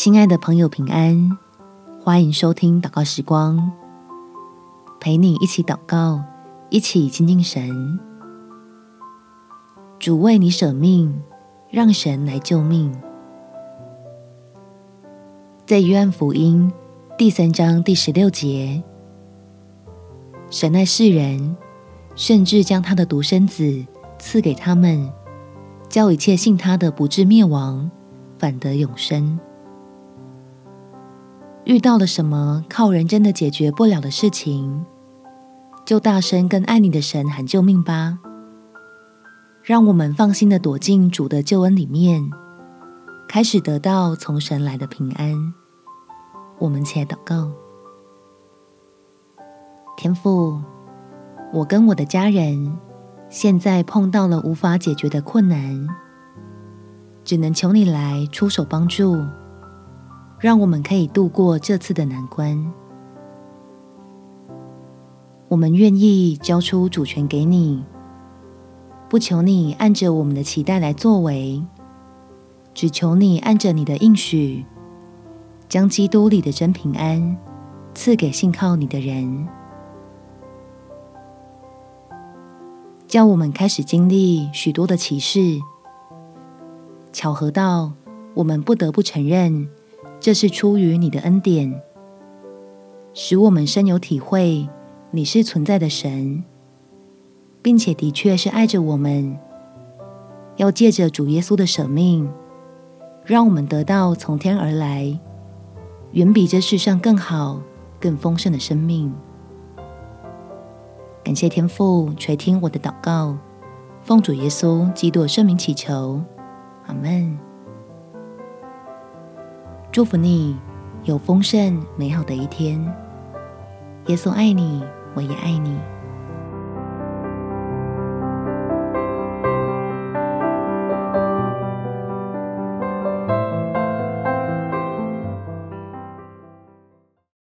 亲爱的朋友，平安！欢迎收听祷告时光，陪你一起祷告，一起亲近神。主为你舍命，让神来救命。在约翰福音第三章第十六节，神爱世人，甚至将他的独生子赐给他们，叫一切信他的不至灭亡，反得永生。遇到了什么靠人真的解决不了的事情，就大声跟爱你的神喊救命吧！让我们放心的躲进主的救恩里面，开始得到从神来的平安。我们且祷告：天父，我跟我的家人现在碰到了无法解决的困难，只能求你来出手帮助。让我们可以度过这次的难关。我们愿意交出主权给你，不求你按着我们的期待来作为，只求你按着你的应许，将基督里的真平安赐给信靠你的人，叫我们开始经历许多的奇事，巧合到我们不得不承认。这是出于你的恩典，使我们深有体会，你是存在的神，并且的确是爱着我们，要借着主耶稣的舍命，让我们得到从天而来，远比这世上更好、更丰盛的生命。感谢天父垂听我的祷告，奉主耶稣基督的圣名祈求，阿门。祝福你有丰盛美好的一天。耶稣爱你，我也爱你。